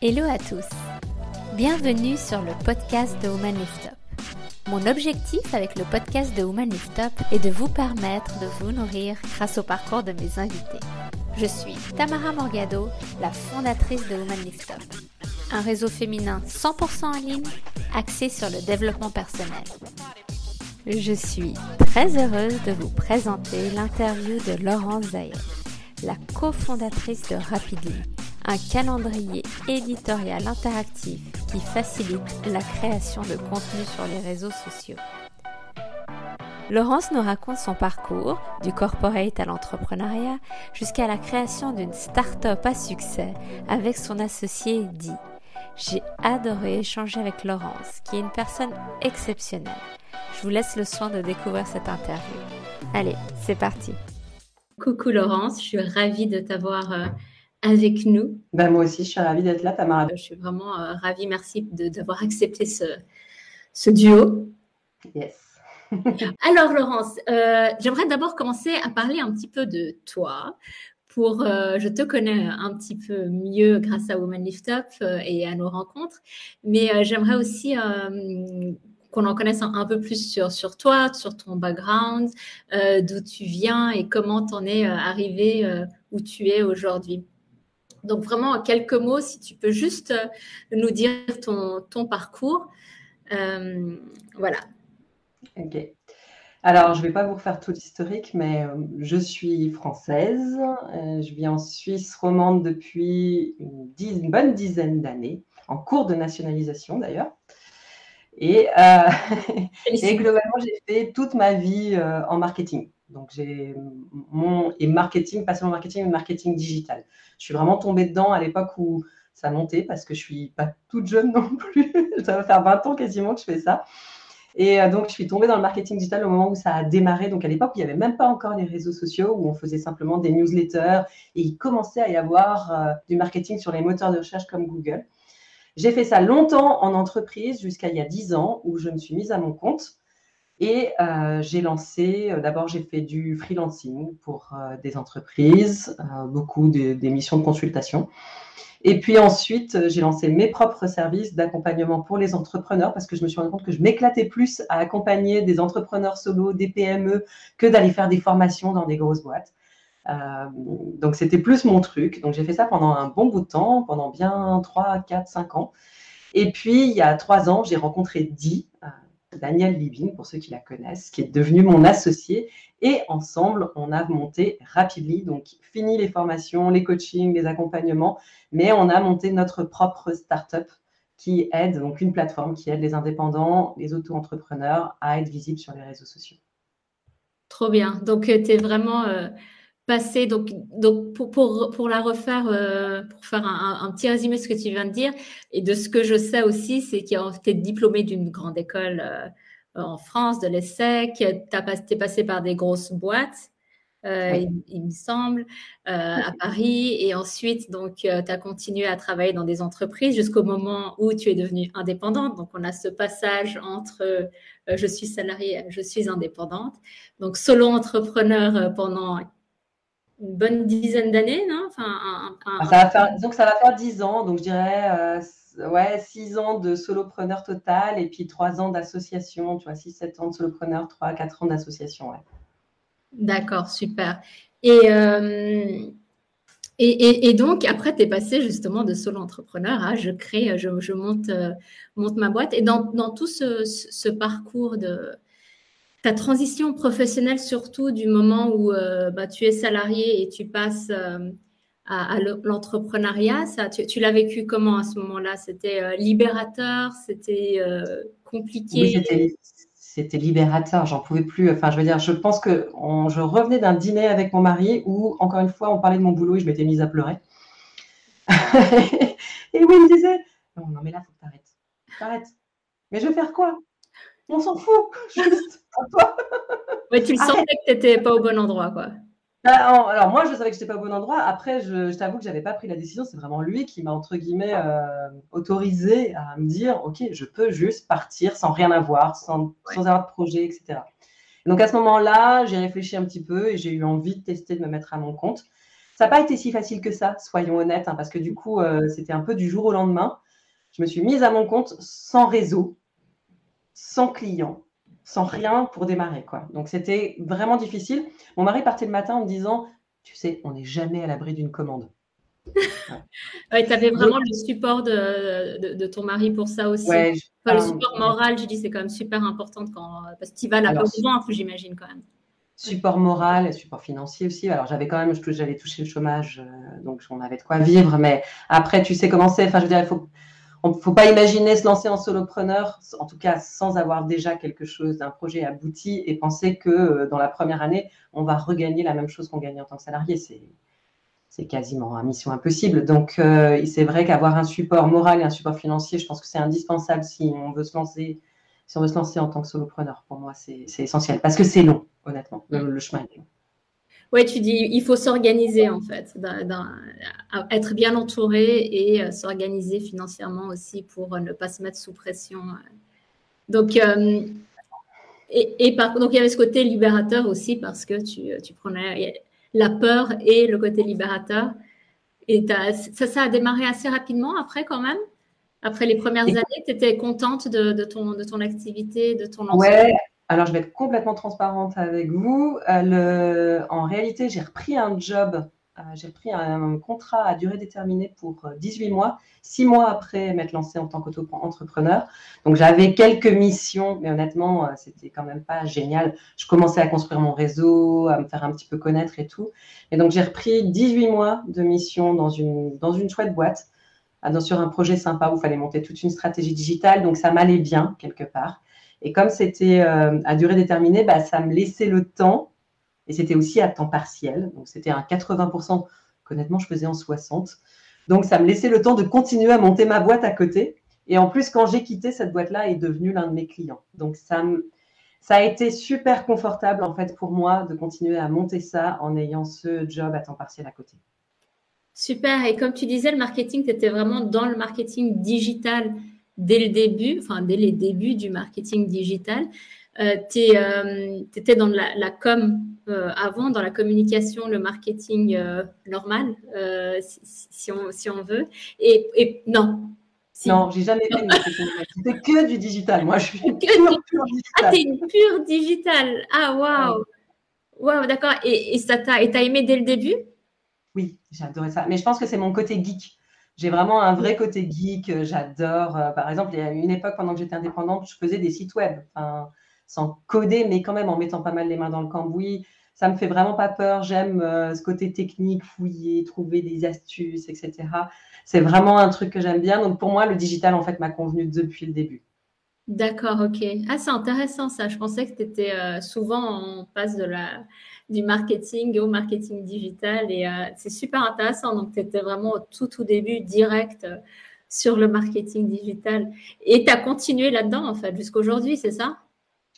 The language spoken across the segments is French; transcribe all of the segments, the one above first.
Hello à tous. Bienvenue sur le podcast de Woman Lift Up. Mon objectif avec le podcast de Woman Lift Up est de vous permettre de vous nourrir grâce au parcours de mes invités. Je suis Tamara Morgado, la fondatrice de Woman Lift Up, un réseau féminin 100% en ligne axé sur le développement personnel. Je suis très heureuse de vous présenter l'interview de Laurence Zayed, la cofondatrice de Rapidly, un calendrier éditorial interactif qui facilite la création de contenu sur les réseaux sociaux. Laurence nous raconte son parcours, du corporate à l'entrepreneuriat, jusqu'à la création d'une start-up à succès avec son associé Di. J'ai adoré échanger avec Laurence, qui est une personne exceptionnelle. Je vous laisse le soin de découvrir cette interview. Allez, c'est parti. Coucou Laurence, je suis ravie de t'avoir euh, avec nous. Ben moi aussi, je suis ravie d'être là, Tamara. Je suis vraiment euh, ravie, merci d'avoir accepté ce, ce duo. Yes. Alors Laurence, euh, j'aimerais d'abord commencer à parler un petit peu de toi. Pour, euh, je te connais un petit peu mieux grâce à Woman Lift Up et à nos rencontres, mais j'aimerais aussi qu'on en connaisse un, peu plus sur, sur toi, sur ton background, d'où tu viens et comment tu en es arrivé où tu es aujourd'hui. Donc vraiment, en quelques mots, si tu peux juste euh, nous dire ton, ton parcours. Euh, voilà. Ok. Alors, je ne vais pas vous refaire tout l'historique, mais euh, je suis française. je vis en Suisse romande depuis une, bonne dizaine d'années, en cours de nationalisation d'ailleurs. Et, et, globalement, j'ai fait toute ma vie en marketing. Donc, j'ai mon et marketing, pas seulement marketing, mais marketing digital. Je suis vraiment tombée dedans à l'époque où ça montait parce que je suis pas toute jeune non plus. ça va faire 20 ans quasiment que je fais ça. Et euh, donc, je suis tombée dans le marketing digital au moment où ça a démarré. Donc, à l'époque, il n'y avait même pas encore les réseaux sociaux où on faisait simplement des newsletters et il commençait à y avoir euh, du marketing sur les moteurs de recherche comme Google. J'ai fait ça longtemps en entreprise jusqu'à il y a 10 ans où je me suis mise à mon compte. Et euh, j'ai lancé, euh, d'abord j'ai fait du freelancing pour euh, des entreprises, beaucoup des missions de consultation. Et puis ensuite, j'ai lancé mes propres services d'accompagnement pour les entrepreneurs parce que je me suis rendu compte que je m'éclatais plus à accompagner des entrepreneurs solo, des PME, que d'aller faire des formations dans des grosses boîtes. donc c'était plus mon truc. Donc j'ai fait ça pendant un bon bout de temps, pendant bien 3, 4, 5 ans. Et puis il y a 3 ans, j'ai rencontré Di, Daniel Libin, pour ceux qui la connaissent, qui est devenu mon associé. Et ensemble, on a monté Rapidly, donc fini les formations, les coachings, les accompagnements, mais on a monté notre propre startup qui aide, donc une plateforme qui aide les indépendants, les auto-entrepreneurs à être visibles sur les réseaux sociaux. Trop bien. Donc, euh, tu es vraiment euh, passer, donc, donc pour, pour, pour la refaire, euh, pour faire un, un, petit résumé de ce que tu viens de dire, et de ce que je sais aussi, c'est qu'il tu es diplômé d'une grande école euh, en France, de l'ESSEC, tu es passé par des grosses boîtes, euh, il, me semble, à Paris, et ensuite, donc, tu as continué à travailler dans des entreprises jusqu'au moment où tu es devenue indépendante. Donc, on a ce passage entre je suis salariée, je suis indépendante. Donc, solo entrepreneur pendant une bonne dizaine d'années, non? Enfin, ça va faire, Donc, ça va faire 10 ans, donc je dirais euh, ouais, 6 ans de solopreneur total et puis 3 ans d'association, tu vois, 6-7 ans de solopreneur, 3-4 ans d'association, ouais. D'accord, super. Et, euh, et, et, donc, après, tu es passé justement de solo entrepreneur à je crée, je, je monte, euh, monte ma boîte. Et dans, dans tout ce, ce parcours de, ta transition professionnelle, surtout du moment où euh, bah, tu es salarié et tu passes euh, à, l'entrepreneuriat, ça, tu, l'as vécu comment à ce moment-là? C'était euh, libérateur? C'était compliqué? Oui, c'était libérateur. J'en pouvais plus. Enfin, je veux dire, je pense que je revenais d'un dîner avec mon mari où, encore une fois, on parlait de mon boulot et je m'étais mise à pleurer. et oui, il me disait Non, non, mais là, faut que tu arrêtes. T'arrêtes. Mais je vais faire quoi? On s'en fout. Juste ouais, tu le sentais que tu n'étais pas au bon endroit, quoi. Bah, alors moi, je savais que je n'étais pas au bon endroit. Après, je, t'avoue que je n'avais pas pris la décision. C'est vraiment lui qui m'a, entre guillemets, euh, autorisé à me dire, OK, je peux juste partir sans rien avoir, sans, sans avoir de projet, etc. donc à ce moment-là, j'ai réfléchi un petit peu et j'ai eu envie de tester de me mettre à mon compte. Ça n'a pas été si facile que ça, soyons honnêtes, hein, parce que du coup, euh, c'était un peu du jour au lendemain. Je me suis mise à mon compte sans réseau, sans client, sans rien pour démarrer. Quoi. Donc, c'était vraiment difficile. Mon mari partait le matin en me disant, tu sais, on n'est jamais à l'abri d'une commande. Ouais. tu avais vraiment le support de, ton mari pour ça aussi. le support moral, je dis, c'est quand même super important quand, parce que tu vas là-bas j'imagine quand même. Support moral et support financier aussi. Alors j'avais quand même, j'avais touché le chômage, euh, donc on avait de quoi vivre. Mais après, tu sais comment c'est. Enfin, je veux dire, il faut, on faut pas imaginer se lancer en solopreneur, en tout cas sans avoir déjà quelque chose, d'un projet abouti et penser que euh, dans la première année, on va regagner la même chose qu'on gagnait en tant que salarié. C'est c'est quasiment une mission impossible. Donc, euh, c'est vrai qu'avoir un support moral et un support financier, je pense que c'est indispensable si on veut se lancer, si on veut se lancer en tant que solopreneur. Pour moi, c'est essentiel parce que c'est long, honnêtement. Le, chemin est long. Oui, tu dis, il faut s'organiser en fait, être bien entouré et euh, s'organiser financièrement aussi pour ne pas se mettre sous pression. Donc, euh, et, par, donc il y avait ce côté libérateur aussi parce que tu, tu prenais, la peur et le côté libérateur. Et ça, ça a démarré assez rapidement après quand même? Après les premières années, tu étais contente de, ton, de ton activité, de ton lancement Ouais, alors je vais être complètement transparente avec vous. Euh, en réalité, j'ai repris un job euh, j'ai pris un contrat à durée déterminée pour 18 euh, mois, six mois après m'être lancée en tant qu'entrepreneur. Donc j'avais quelques missions, mais honnêtement, c'était quand même pas génial. Je commençais à construire mon réseau, à me faire un petit peu connaître et tout. Et donc j'ai repris 18 mois de mission dans une, dans une chouette boîte, sur un projet sympa où il fallait monter toute une stratégie digitale. Donc ça m'allait bien quelque part. Et comme c'était à durée déterminée, bah, ça me laissait le temps et c'était aussi à temps partiel. Donc, c'était un 80%, honnêtement, je faisais en 60. Donc, ça me laissait le temps de continuer à monter ma boîte à côté. Et en plus, quand j'ai quitté, cette boîte-là est devenue l'un de mes clients. Donc, ça, ça a été super confortable, en fait, pour moi de continuer à monter ça en ayant ce job à temps partiel à côté. Super. Et comme tu disais, le marketing, tu étais vraiment dans le marketing digital dès le début, enfin, dès les débuts du marketing digital. Euh, tu euh, étais dans la, com euh, avant, dans la communication, le marketing normal, si, on, si on veut. Et, et non, Non, j'ai jamais fait C'était que du digital. Moi, je suis que pure, digital. Ah, t'es une pure digital. Ah, waouh. Waouh, d'accord. Et, et ça t'a aimé dès le début? Oui, j'adorais ça. Mais je pense que c'est mon côté geek. J'ai vraiment un vrai côté geek. J'adore. par exemple, il y a une époque, pendant que j'étais indépendante, je faisais des sites web. Sans coder, mais quand même en mettant pas mal les mains dans le cambouis. Ça me fait vraiment pas peur. J'aime euh, ce côté technique, fouiller, trouver des astuces, etc. C'est vraiment un truc que j'aime bien. Donc pour moi, le digital, en fait, m'a convenu depuis le début. D'accord, ok. Ah, c'est intéressant ça. Je pensais que tu étais euh, souvent on passe de la, du marketing au marketing digital et euh, c'est super intéressant. Donc, tu étais vraiment au tout, tout début direct sur le marketing digital et tu as continué là-dedans en fait jusqu'à aujourd'hui, c'est ça?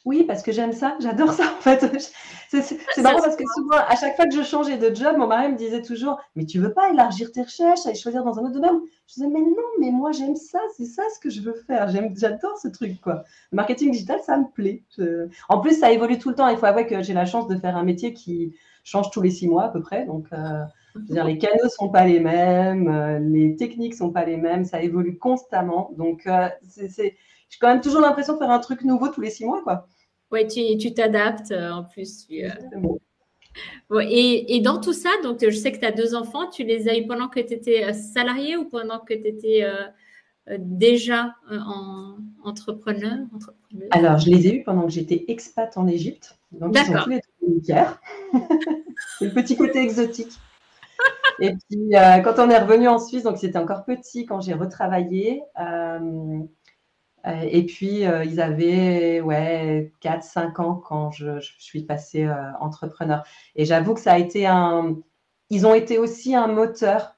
Oui, parce que j'aime ça, j'adore ça en fait. C'est marrant parce que souvent, à chaque fois que je changeais de job, mon mari me disait toujours Mais tu veux pas élargir tes recherches, aller choisir dans un autre domaine? Je disais Mais non, mais moi j'aime ça, c'est ça ce que je veux faire. J'adore ce truc quoi. Le marketing digital, ça me plaît. En plus, ça évolue tout le temps. Il faut avouer que j'ai la chance de faire un métier qui change tous les six mois à peu près. Donc, euh, je veux dire, les canaux sont pas les mêmes, euh, les techniques sont pas les mêmes, ça évolue constamment. Donc, euh, c'est j'ai quand même toujours l'impression de faire un truc nouveau tous les six mois, quoi. Oui, tu t'adaptes euh, en plus. Euh. et, dans tout ça, donc je sais que tu as deux enfants, tu les as eu pendant que tu étais euh, salarié ou pendant que tu étais déjà en entrepreneur, Alors, je les ai eus pendant que j'étais expat en Égypte. Donc, ils sont tous les deux C'est le petit côté exotique. Et puis, quand on est revenu en Suisse, donc c'était encore petit quand j'ai retravaillé. Euh, et puis, euh, ils avaient ouais, 4-5 ans quand je, suis passée euh, entrepreneur. Et j'avoue que ça a été un. Ils ont été aussi un moteur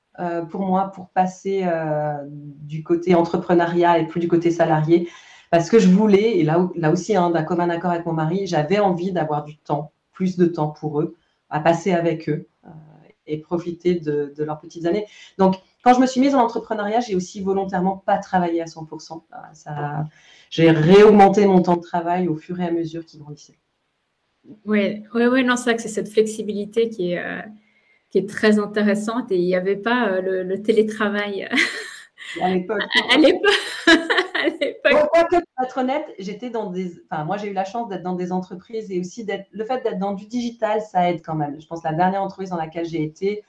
pour moi pour passer du côté entrepreneuriat et plus du côté salarié. Parce que je voulais, et là, là aussi, hein, d'un commun accord avec mon mari, j'avais envie d'avoir du temps, plus de temps pour eux, à passer avec eux et profiter de, de leurs petites années. Donc, quand je me suis mise en entrepreneuriat, j'ai aussi volontairement pas travaillé à 100%. Ça, j'ai réaugmenté mon temps de travail au fur et à mesure qu'il grandissait. Oui, oui, oui, non, c'est vrai que c'est cette flexibilité qui est, euh, qui est très intéressante et il n'y avait pas le, télétravail. À l'époque. À l'époque. pour être honnête, j'étais dans des. Enfin, moi, j'ai eu la chance d'être dans des entreprises et aussi d'être. Le fait d'être dans du digital, ça aide quand même. Je pense que la dernière entreprise dans laquelle j'ai été,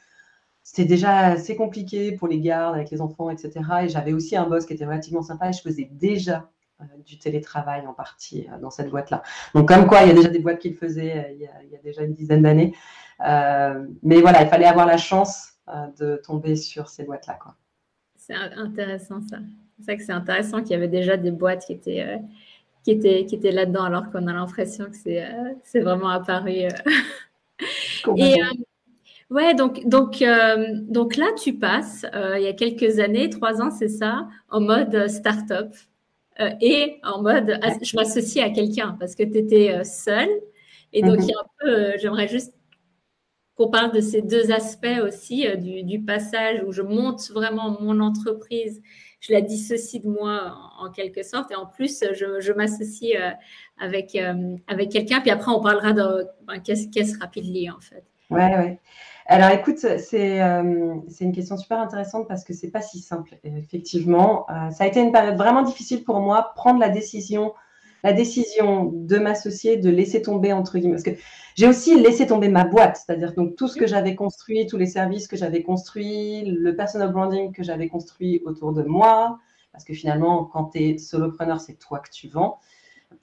c'était déjà assez compliqué pour les gardes avec les enfants, etc. Et j'avais aussi un boss qui était relativement sympa et je faisais déjà euh, du télétravail en partie euh, dans cette boîte-là. Donc, comme quoi, il y a déjà des boîtes qui le faisaient euh, il, y a, déjà une dizaine d'années. mais voilà, il fallait avoir la chance de tomber sur ces boîtes-là. C'est intéressant ça. C'est ça que c'est intéressant qu'il y avait déjà des boîtes qui étaient, qui étaient, qui étaient là-dedans, alors qu'on a l'impression que c'est, vraiment apparu. Et ouais, donc, donc, donc là, tu passes, il y a quelques années, trois ans, c'est ça, en mode start-up et en mode je m'associe à quelqu'un parce que tu étais seule. Et donc, il y a un peu, j'aimerais juste qu'on parle de ces deux aspects aussi, euh, du, passage où je monte vraiment mon entreprise, je la dissocie de moi en, quelque sorte, et en plus, je, m'associe euh, avec, euh, avec quelqu'un, puis après, on parlera de ben, qu'est-ce qu'est-ce Rapidly, en fait. Ouais, ouais. Alors écoute, c'est une question super intéressante parce que c'est pas si simple, effectivement. ça a été une période vraiment difficile pour moi, prendre la décision la décision de m'associer, de laisser tomber, entre guillemets, parce que j'ai aussi laissé tomber ma boîte, c'est-à-dire tout ce que j'avais construit, tous les services que j'avais construits, le personal branding que j'avais construit autour de moi, parce que finalement, quand tu es solopreneur, c'est toi que tu vends.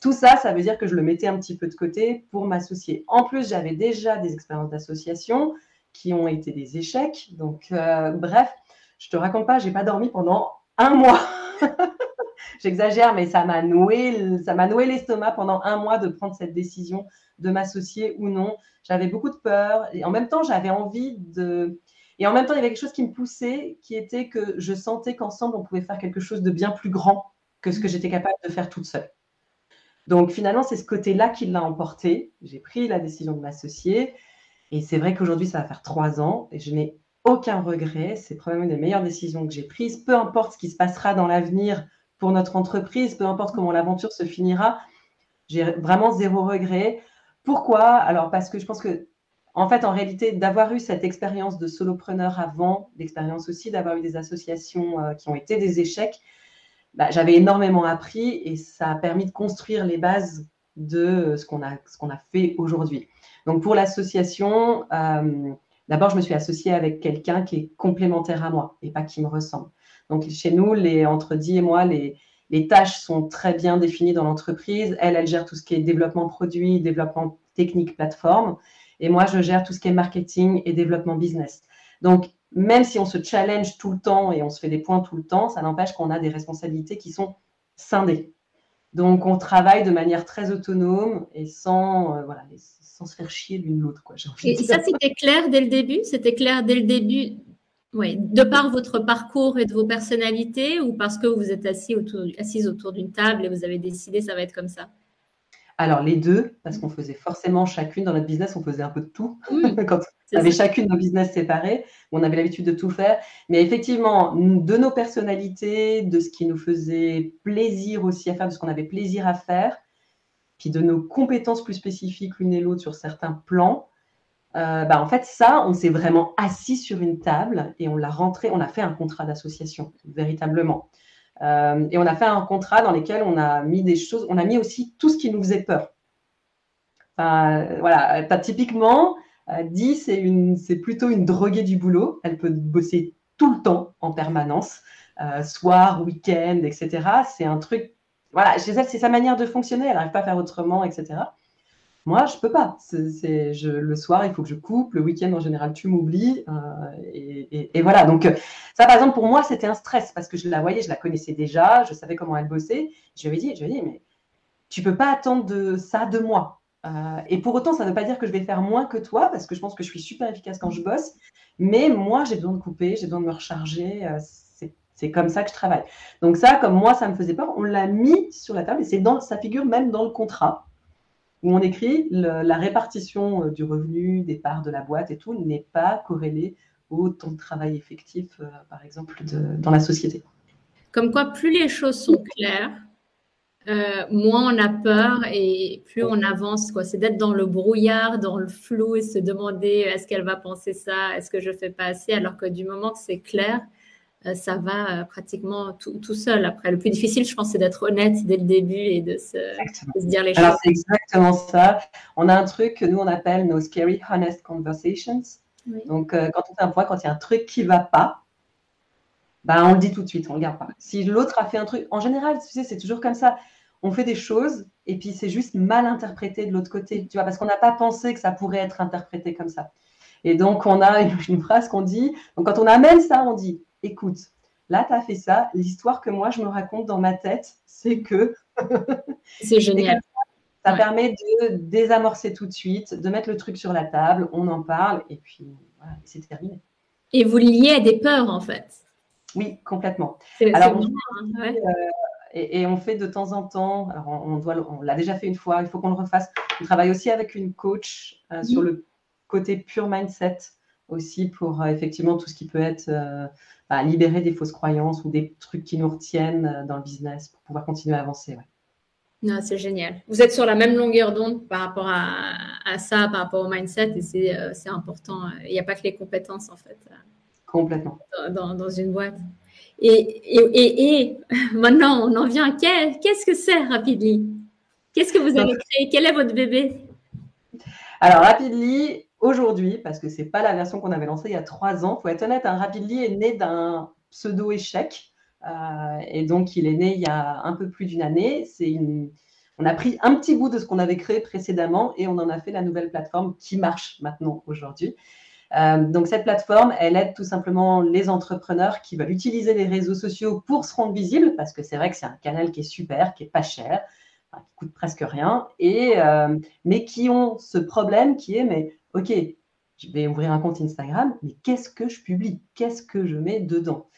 Tout ça, ça veut dire que je le mettais un petit peu de côté pour m'associer. En plus, j'avais déjà des expériences d'association qui ont été des échecs. Donc, euh, bref, je te raconte pas, j'ai pas dormi pendant un mois. J'exagère, mais ça m'a noué, ça m'a noué l'estomac pendant un mois de prendre cette décision de m'associer ou non. J'avais beaucoup de peur et en même temps, j'avais envie de. Et en même temps, il y avait quelque chose qui me poussait, qui était que je sentais qu'ensemble, on pouvait faire quelque chose de bien plus grand que ce que j'étais capable de faire toute seule. Donc finalement, c'est ce côté-là qui l'a emporté. J'ai pris la décision de m'associer. Et c'est vrai qu'aujourd'hui, ça va faire trois ans et je n'ai aucun regret. C'est probablement une des meilleures décisions que j'ai prises. Peu importe ce qui se passera dans l'avenir pour notre entreprise, peu importe comment l'aventure se finira, j'ai vraiment zéro regret. Pourquoi? Alors parce que je pense que, en fait, en réalité, d'avoir eu cette expérience de solopreneur avant, l'expérience aussi d'avoir eu des associations euh, qui ont été des échecs, bah, j'avais énormément appris et ça a permis de construire les bases de ce qu'on a, ce qu'on a fait aujourd'hui. Donc pour l'association, euh, d'abord, je me suis associée avec quelqu'un qui est complémentaire à moi et pas qui me ressemble. Donc chez nous, les, entre Di et moi, les, les tâches sont très bien définies dans l'entreprise. Elle, elle gère tout ce qui est développement produit, développement technique, plateforme. Et moi, je gère tout ce qui est marketing et développement business. Donc, même si on se challenge tout le temps et on se fait des points tout le temps, ça n'empêche qu'on a des responsabilités qui sont scindées. Donc, on travaille de manière très autonome et sans, euh, voilà, sans se faire chier l'une l'autre. Et ça, c'était clair dès le début? C'était clair dès le début oui, de par votre parcours et de vos personnalités ou parce que vous êtes assis autour, assise autour d'une table et vous avez décidé ça va être comme ça? Alors les deux, parce qu'on faisait forcément chacune dans notre business, on faisait un peu de tout. Quand on avait chacune nos business séparés, on avait l'habitude de tout faire. Mais effectivement, de nos personnalités, de ce qui nous faisait plaisir aussi à faire, de ce qu'on avait plaisir à faire, puis de nos compétences plus spécifiques l'une et l'autre sur certains plans, euh, bah, en fait, ça, on s'est vraiment assis sur une table et on l'a rentré, on a fait un contrat d'association, véritablement. Euh, et on a fait un contrat dans lequel on a mis des choses, on a mis aussi tout ce qui nous faisait peur. Enfin, voilà, typiquement, euh, c'est plutôt une droguée du boulot. Elle peut bosser tout le temps, en permanence, soir, week-end, etc. C'est un truc, voilà, chez elle, c'est sa manière de fonctionner. Elle n'arrive pas à faire autrement, etc. Moi, je peux pas. C'est, le soir, il faut que je coupe. Le week-end, en général, tu m'oublies. Euh, et, voilà. Donc, euh, ça, par exemple, pour moi, c'était un stress parce que je la voyais, je la connaissais déjà, je savais comment elle bossait. Je lui avais dit, je lui ai dit, mais tu peux pas attendre de ça de moi. Euh, et pour autant, ça ne veut pas dire que je vais faire moins que toi parce que je pense que je suis super efficace quand je bosse. Mais moi, j'ai besoin de couper, j'ai besoin de me recharger. c'est comme ça que je travaille. Donc ça, comme moi, ça me faisait peur, on l'a mis sur la table et c'est dans, ça figure même dans le contrat où on écrit la répartition euh, du revenu, des parts de la boîte et tout n'est pas corrélée au temps de travail effectif, euh, par exemple, dans la société. Comme quoi, plus les choses sont claires, euh, moins on a peur et plus on avance. C'est d'être dans le brouillard, dans le flou et se demander est-ce qu'elle va penser ça, est-ce que je fais pas assez, alors que du moment que c'est clair, ça va euh, pratiquement tout, tout, seul. Après, le plus difficile, je pense, c'est d'être honnête dès le début et de se, dire les choses. Alors, c'est exactement ça. On a un truc que nous, on appelle nos scary honest conversations. Donc, quand on fait un point, quand il y a un truc qui va pas, bah, on le dit tout de suite, on ne le garde pas. Si l'autre a fait un truc, en général, tu sais, c'est toujours comme ça. On fait des choses et puis c'est juste mal interprété de l'autre côté, tu vois, parce qu'on n'a pas pensé que ça pourrait être interprété comme ça. Et donc, on a une, phrase qu'on dit, donc quand on amène ça, on dit, écoute, là, tu as fait ça, l'histoire que moi, je me raconte dans ma tête, c'est que... c'est génial. Ça, permet de désamorcer tout de suite, de mettre le truc sur la table, on en parle, et puis voilà, c'est terminé. Et vous liez à des peurs, en fait. Oui, complètement. Alors, on, hein, euh, et, on fait de temps en temps, alors on, doit, on l'a déjà fait une fois, il faut qu'on le refasse. On travaille aussi avec une coach euh, sur le côté pure mindset aussi pour euh, effectivement tout ce qui peut être bah, libérer des fausses croyances ou des trucs qui nous retiennent dans le business pour pouvoir continuer à avancer. Ouais. c'est génial. Vous êtes sur la même longueur d'onde par rapport à, ça, par rapport au mindset, et c'est important. Il n'y a pas que les compétences, en fait. Complètement. Dans, une boîte. Et, et, et, maintenant, on en vient à qu'est-ce que c'est Rapidly? Qu'est-ce que vous avez créé? Quel est votre bébé? Alors, Rapidly, aujourd'hui, parce que ce n'est pas la version qu'on avait lancée il y a trois ans, il faut être honnête, un Rapidly est né d'un pseudo-échec. Euh, et donc, il est né il y a un peu plus d'une année. C'est une... On a pris un petit bout de ce qu'on avait créé précédemment et on en a fait la nouvelle plateforme qui marche maintenant aujourd'hui. Euh, donc cette plateforme, elle aide tout simplement les entrepreneurs qui veulent utiliser les réseaux sociaux pour se rendre visibles, parce que c'est vrai que c'est un canal qui est super, qui est pas cher, qui coûte presque rien, et euh, mais qui ont ce problème qui est mais ok, je vais ouvrir un compte Instagram, mais qu'est-ce que je publie? Qu'est-ce que je mets dedans?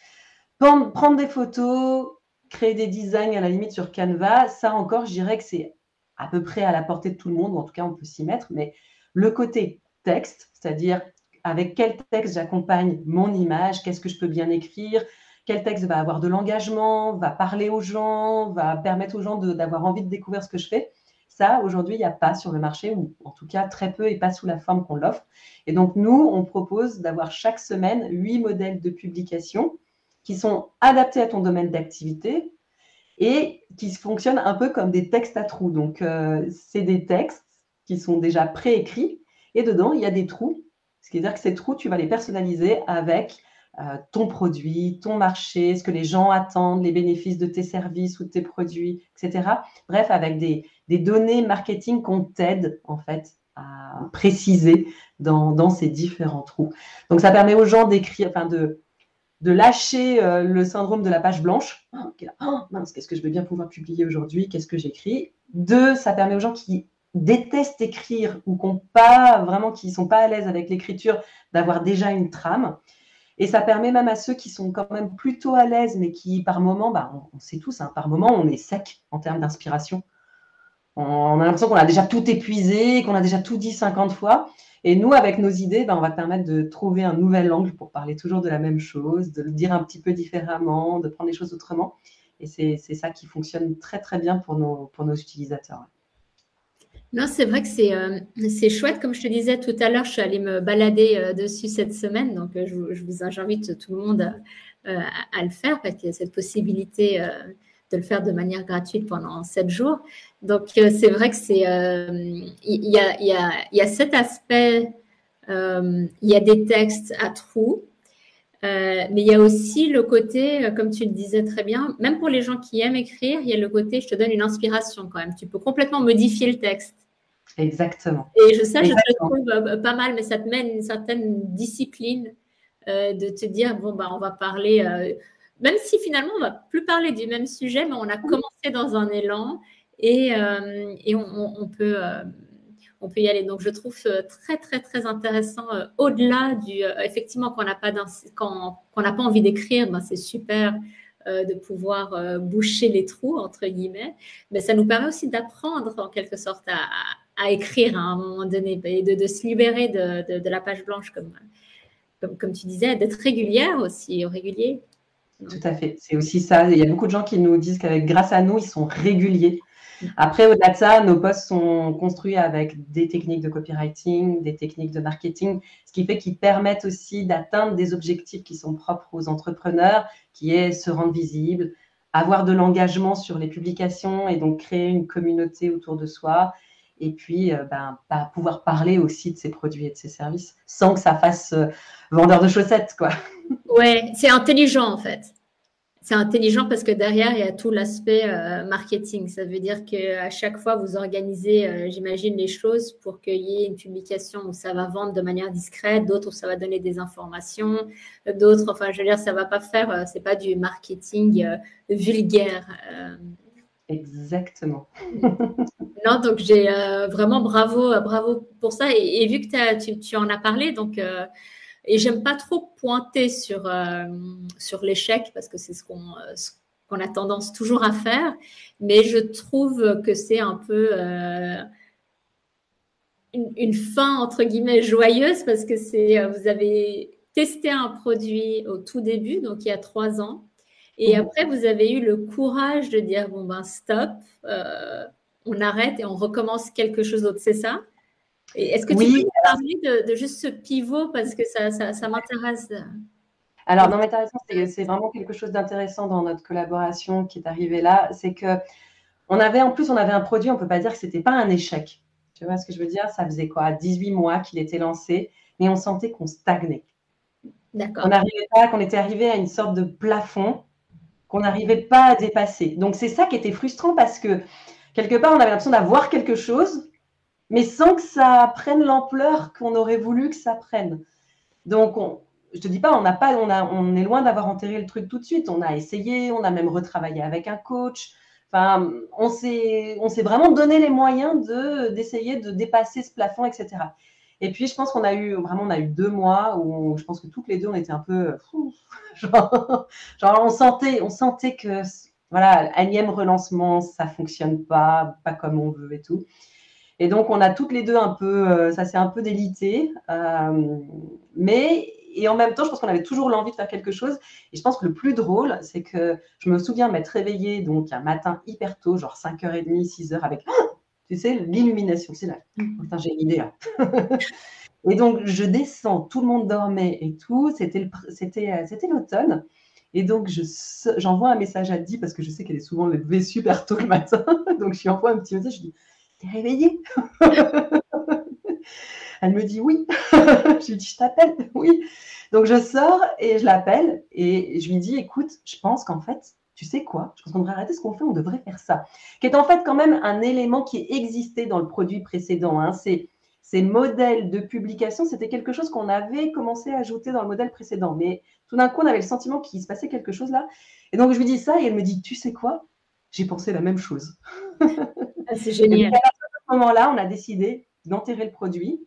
Prendre des photos, créer des designs à la limite sur Canva, ça encore, je dirais que c'est à peu près à la portée de tout le monde, ou en tout cas on peut s'y mettre, mais le côté texte, c'est-à-dire avec quel texte j'accompagne mon image, qu'est-ce que je peux bien écrire, quel texte va avoir de l'engagement, va parler aux gens, va permettre aux gens d'avoir envie de découvrir ce que je fais. Ça, aujourd'hui, il n'y a pas sur le marché, ou en tout cas très peu et pas sous la forme qu'on l'offre. Et donc, nous, on propose d'avoir chaque semaine huit modèles de publication qui sont adaptés à ton domaine d'activité et qui fonctionnent un peu comme des textes à trous. Donc, euh, c'est des textes qui sont déjà préécrits et dedans, il y a des trous ce qui veut dire que ces trous, tu vas les personnaliser avec ton produit, ton marché, ce que les gens attendent, les bénéfices de tes services ou de tes produits, etc. Bref, avec des, données marketing qu'on t'aide en fait à préciser dans, ces différents trous. Donc, ça permet aux gens d'écrire, enfin de, lâcher euh, le syndrome de la page blanche. Oh, mince, qu'est-ce que je vais bien pouvoir publier aujourd'hui? Qu'est-ce que j'écris? Deux, ça permet aux gens qui détestent écrire ou qui sont pas à l'aise avec l'écriture d'avoir déjà une trame et ça permet même à ceux qui sont quand même plutôt à l'aise mais qui par moment bah, on, sait tous hein, par moment on est sec en termes d'inspiration. On, a l'impression qu'on a déjà tout épuisé qu'on a déjà tout dit 50 fois. Et nous avec nos idées bah, on va permettre de trouver un nouvel angle pour parler toujours de la même chose de le dire un petit peu différemment de prendre les choses autrement. Et c'est ça qui fonctionne très très bien pour nos utilisateurs non, c'est vrai que c'est euh, c'est chouette. Comme je te disais tout à l'heure, je suis allée me balader euh, dessus cette semaine. Donc, euh, je, vous invite tout le monde à, le faire parce qu'il y a cette possibilité de le faire de manière gratuite pendant sept jours. Donc, c'est vrai que c'est il y, y, y a cet aspect, il y a des textes à trous. mais il y a aussi le côté, comme tu le disais très bien, même pour les gens qui aiment écrire, il y a le côté, je te donne une inspiration quand même. Tu peux complètement modifier le texte. Exactement. Et je sais, je te trouve euh, pas mal, mais ça te mène une certaine discipline euh, de te dire bon, bah, on va parler, euh, même si finalement on va plus parler du même sujet, mais on a commencé dans un élan et, et on, peut, on peut y aller. Donc je trouve très, très, très intéressant au-delà du. effectivement, quand on n'a pas, quand, on n'a pas envie d'écrire, ben, c'est super. de pouvoir boucher les trous, entre guillemets, mais ça nous permet aussi d'apprendre en quelque sorte à, à écrire à un moment donné et de, se libérer de, la page blanche, comme, comme, tu disais, d'être régulière aussi, régulier. Tout à fait. C'est aussi ça. Il y a beaucoup de gens qui nous disent qu'avec grâce à nous, ils sont réguliers. Après, au-delà de ça, nos posts sont construits avec des techniques de copywriting, des techniques de marketing, ce qui fait qu'ils permettent aussi d'atteindre des objectifs qui sont propres aux entrepreneurs, qui est se rendre visible, avoir de l'engagement sur les publications et donc créer une communauté autour de soi. Et puis, euh, ben, pouvoir parler aussi de ses produits et de ses services sans que ça fasse euh, vendeur de chaussettes, quoi. Ouais, c'est intelligent en fait c'est intelligent parce que derrière, il y a tout l'aspect euh, marketing. Ça veut dire qu'à chaque fois, vous organisez, j'imagine, les choses pour qu'il y ait une publication où ça va vendre de manière discrète, d'autres où ça va donner des informations, d'autres, enfin, je veux dire, ça va pas faire, c'est pas du marketing vulgaire. Exactement. non, donc j'ai vraiment bravo, bravo pour ça. Et, vu que tu, en as parlé, donc et j'aime pas trop pointer sur, euh, sur l'échec parce que c'est ce qu'on euh, qu'on a tendance toujours à faire. Mais je trouve que c'est un peu euh, une, une, fin, entre guillemets, joyeuse parce que c'est vous avez testé un produit au tout début, donc il y a trois ans. Et mmh. après, vous avez eu le courage de dire, bon, ben, stop, on arrête et on recommence quelque chose d'autre. C'est ça? Est-ce que tu peux parler de, juste ce pivot? Parce que ça, ça, m'intéresse Alors, non, mais tu as raison, c'est vraiment quelque chose d'intéressant dans notre collaboration qui est arrivé là. C'est que on avait, en plus, on avait un produit, on ne peut pas dire que ce n'était pas un échec. Tu vois ce que je veux dire? Ça faisait quoi? 18 mois qu'il était lancé, mais on sentait qu'on stagnait. D'accord. On n'arrivait pas, qu'on était arrivé à une sorte de plafond qu'on n'arrivait pas à dépasser. Donc, c'est ça qui était frustrant parce que quelque part, on avait l'impression d'avoir quelque chose, mais sans que ça prenne l'ampleur qu'on aurait voulu que ça prenne. Donc, je te dis pas, on n'a pas, on, a, on est loin d'avoir enterré le truc tout de suite. On a essayé, on a même retravaillé avec un coach. Enfin, on s'est, vraiment donné les moyens de, d'essayer de dépasser ce plafond, etc. Et puis, je pense qu'on a eu vraiment, on a eu deux mois où je pense que toutes les deux, on était un peu, genre, on sentait, on sentait que, voilà, énième relancement, ça fonctionne pas, pas comme on veut et tout. Et donc, on a toutes les deux un peu, euh, ça s'est un peu délité. Euh, mais, et en même temps, je pense qu'on avait toujours l'envie de faire quelque chose. Et je pense que le plus drôle, c'est que je me souviens m'être réveillée donc un matin hyper tôt, genre 5h30, 6h, avec, tu sais, l'illumination. C'est là. Mm. Putain, j'ai une idée là. et donc, je descends, tout le monde dormait et tout. C'était euh, l'automne. Et donc, j'envoie un message à Di parce que je sais qu'elle est souvent levée super tôt le matin. donc, je lui envoie un petit message. Je dis T'es réveillée? Elle me dit oui. je lui dis Je t'appelle? Oui. Donc je sors et je l'appelle et je lui dis Écoute, je pense qu'en fait, tu sais quoi? Je pense qu'on devrait arrêter ce qu'on fait, on devrait faire ça. Qui est en fait quand même un élément qui existait dans le produit précédent. Hein. Ces modèles de publication, c'était quelque chose qu'on avait commencé à ajouter dans le modèle précédent. Mais tout d'un coup, on avait le sentiment qu'il se passait quelque chose là. Et donc, je lui dis ça et elle me dit, tu sais quoi? J'ai pensé la même chose. Ah, c'est génial. à ce moment-là, on a décidé d'enterrer le produit.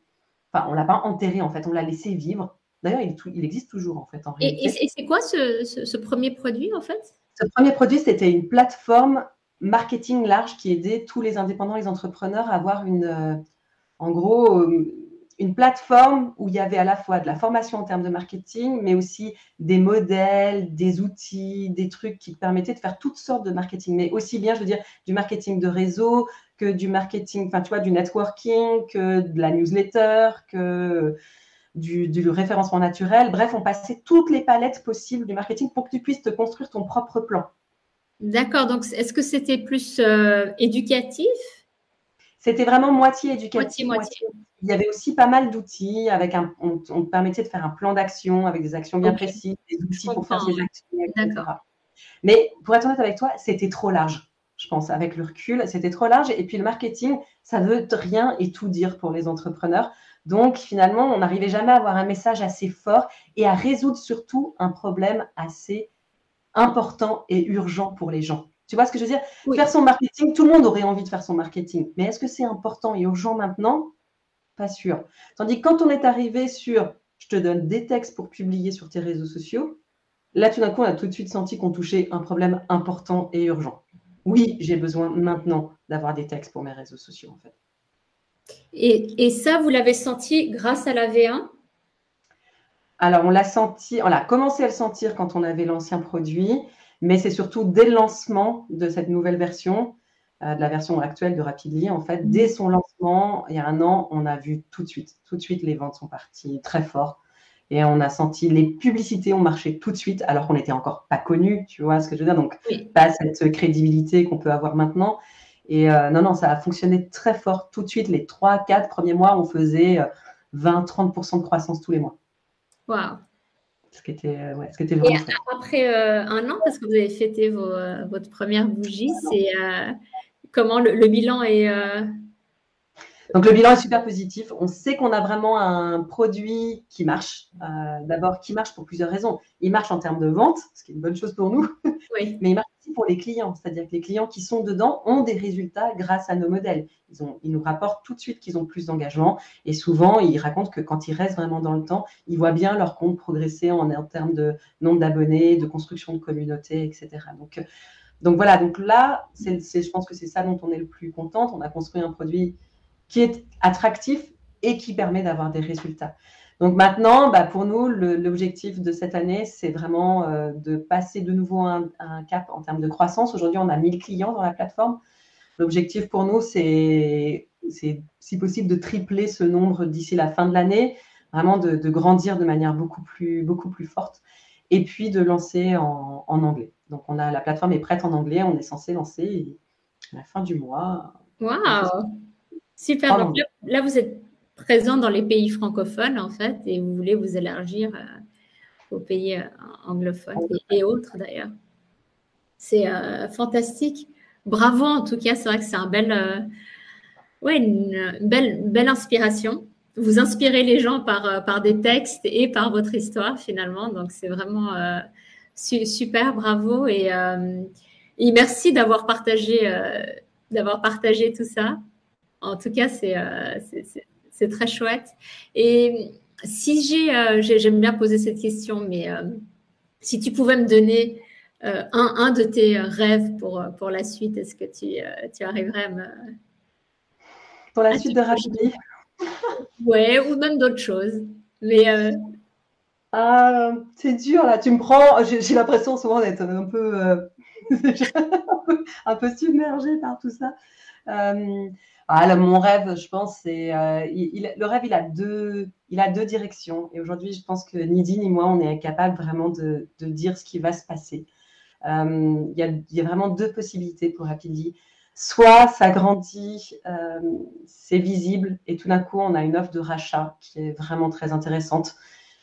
Enfin, on ne l'a pas enterré, en fait, on l'a laissé vivre. D'ailleurs, il, existe toujours, en fait. En et, et c'est quoi ce, premier produit, en fait? Ce premier produit, c'était une plateforme marketing large qui aidait tous les indépendants, les entrepreneurs à avoir une, euh, en gros, euh, une plateforme où il y avait à la fois de la formation en termes de marketing, mais aussi des modèles, des outils, des trucs qui permettaient de faire toutes sortes de marketing, mais aussi bien, je veux dire, du marketing de réseau que du marketing, enfin, tu vois, du networking, que de la newsletter, que du, du référencement naturel. Bref, on passait toutes les palettes possibles du marketing pour que tu puisses te construire ton propre plan. D'accord. Donc, est-ce que c'était plus euh, éducatif? C'était vraiment moitié éducatif. Moitié, Il y avait aussi pas mal d'outils. Avec un, on, te permettait de faire un plan d'action avec des actions bien précises, des outils pour faire ces actions, etc. Mais pour être honnête avec toi, c'était trop large. Je pense, avec le recul, c'était trop large. Et puis le marketing, ça veut rien et tout dire pour les entrepreneurs. Donc finalement, on n'arrivait jamais à avoir un message assez fort et à résoudre surtout un problème assez important et urgent pour les gens. Tu vois ce que je veux dire? Faire son marketing, tout le monde aurait envie de faire son marketing. Mais est-ce que c'est important et urgent maintenant? Pas sûr. Tandis que quand on est arrivé sur je te donne des textes pour publier sur tes réseaux sociaux, là tout d'un coup, on a tout de suite senti qu'on touchait un problème important et urgent. Oui, j'ai besoin maintenant d'avoir des textes pour mes réseaux sociaux en fait. Et, et ça, vous l'avez senti grâce à la V1 Alors, on l'a senti, on a commencé à le sentir quand on avait l'ancien produit, mais c'est surtout dès le lancement de cette nouvelle version, euh, de la version actuelle de Rapidly, en fait, dès son lancement, il y a un an, on a vu tout de suite, tout de suite, les ventes sont parties très fort. Et on a senti les publicités ont marché tout de suite, alors qu'on n'était encore pas connu, tu vois ce que je veux dire? Donc, pas cette crédibilité qu'on peut avoir maintenant. Et euh, non, non, ça a fonctionné très fort tout de suite. Les 3, 4 premiers mois, on faisait 20-30% euh, de croissance tous les mois. Waouh! Ce qui était, euh, ouais, ce qui était vraiment. Et après un an, parce que vous avez fêté vos, votre première bougie, c'est comment le, le, bilan est donc le bilan est super positif. On sait qu'on a vraiment un produit qui marche. Euh, d'abord, qui marche pour plusieurs raisons. Il marche en termes de vente, ce qui est une bonne chose pour nous, oui. mais il marche aussi pour les clients. C'est-à-dire que les clients qui sont dedans ont des résultats grâce à nos modèles. Ils, ont, ils nous rapportent tout de suite qu'ils ont plus d'engagement et souvent, ils racontent que quand ils restent vraiment dans le temps, ils voient bien leur compte progresser en, en termes de nombre d'abonnés, de construction de communauté, etc. Donc, donc voilà, donc là, je pense que c'est ça dont on est le plus content. On a construit un produit qui est attractif et qui permet d'avoir des résultats. Donc maintenant, bah, pour nous, l'objectif de cette année, c'est vraiment euh, de passer de nouveau un, un, cap en termes de croissance. Aujourd'hui, on a 1000 clients dans la plateforme. L'objectif pour nous, c'est si possible de tripler ce nombre d'ici la fin de l'année, vraiment de, de, grandir de manière beaucoup plus, beaucoup plus forte, et puis de lancer en, en, anglais. Donc on a la plateforme est prête en anglais, on est censé lancer à la fin du mois. Waouh Super. Donc là, vous êtes présent dans les pays francophones, en fait, et vous voulez vous élargir euh, aux pays euh, anglophones et, autres, d'ailleurs. C'est euh, fantastique. Bravo, en tout cas. C'est vrai que c'est un bel, ouais, une, belle, belle inspiration. Vous inspirez les gens par, par des textes et par votre histoire, finalement. Donc, c'est vraiment super. Bravo. Et, et merci d'avoir partagé, d'avoir partagé tout ça. En tout cas, euh, c'est très chouette. Et si euh, j'ai, j'aime bien poser cette question, mais euh, si tu pouvais me donner un, un, de tes rêves pour, pour la suite, est-ce que tu, tu arriverais à me. Pour la suite de Rapidly Ouais, ou même d'autres choses. Mais. Ah, c'est dur là, tu me prends. J'ai l'impression souvent d'être un peu, un peu submergée par tout ça. Ah, mon rêve, je pense, c'est euh, le rêve, il a deux, il a deux directions. Et aujourd'hui, je pense que ni Dine ni moi, on est incapable vraiment de, de, dire ce qui va se passer. Euh, il, y a, il, y a, vraiment deux possibilités pour Rapidly. Soit ça grandit, euh, c'est visible, et tout d'un coup, on a une offre de rachat qui est vraiment très intéressante.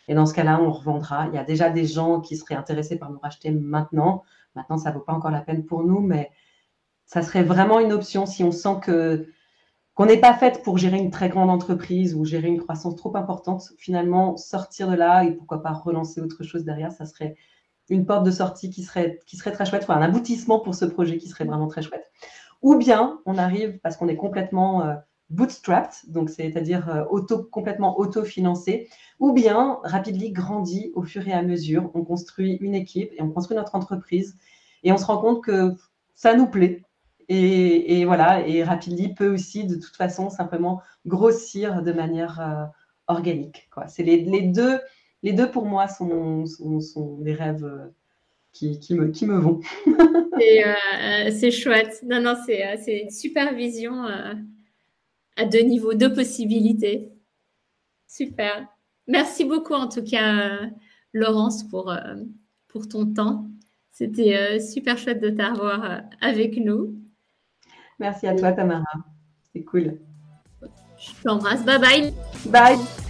Et dans ce cas-là, on revendra. Il y a déjà des gens qui seraient intéressés par nous racheter maintenant. Maintenant, ça ne vaut pas encore la peine pour nous, mais ça serait vraiment une option si on sent que qu'on n'est pas faite pour gérer une très grande entreprise ou gérer une croissance trop importante, finalement, sortir de là et pourquoi pas relancer autre chose derrière, ça serait une porte de sortie qui serait, qui serait très chouette, enfin, un aboutissement pour ce projet qui serait vraiment très chouette. Ou bien, on arrive, parce qu'on est complètement euh, bootstrapped, donc c'est-à-dire euh, auto, complètement autofinancé, ou bien Rapidly grandit au fur et à mesure, on construit une équipe et on construit notre entreprise et on se rend compte que ça nous plaît, et, voilà, et Rapidly peut aussi, de toute façon, simplement grossir de manière euh, organique. C'est les, deux, les deux, pour moi, sont, des rêves euh, qui, qui, me, qui me vont. Euh, c'est chouette. Non, non, c'est une super vision à deux niveaux, deux possibilités. Super. Merci beaucoup, en tout cas, Laurence, pour, pour ton temps. C'était super chouette de t'avoir avec nous. Merci à toi, Tamara. C'est cool. Je t'embrasse. Bye bye. Bye.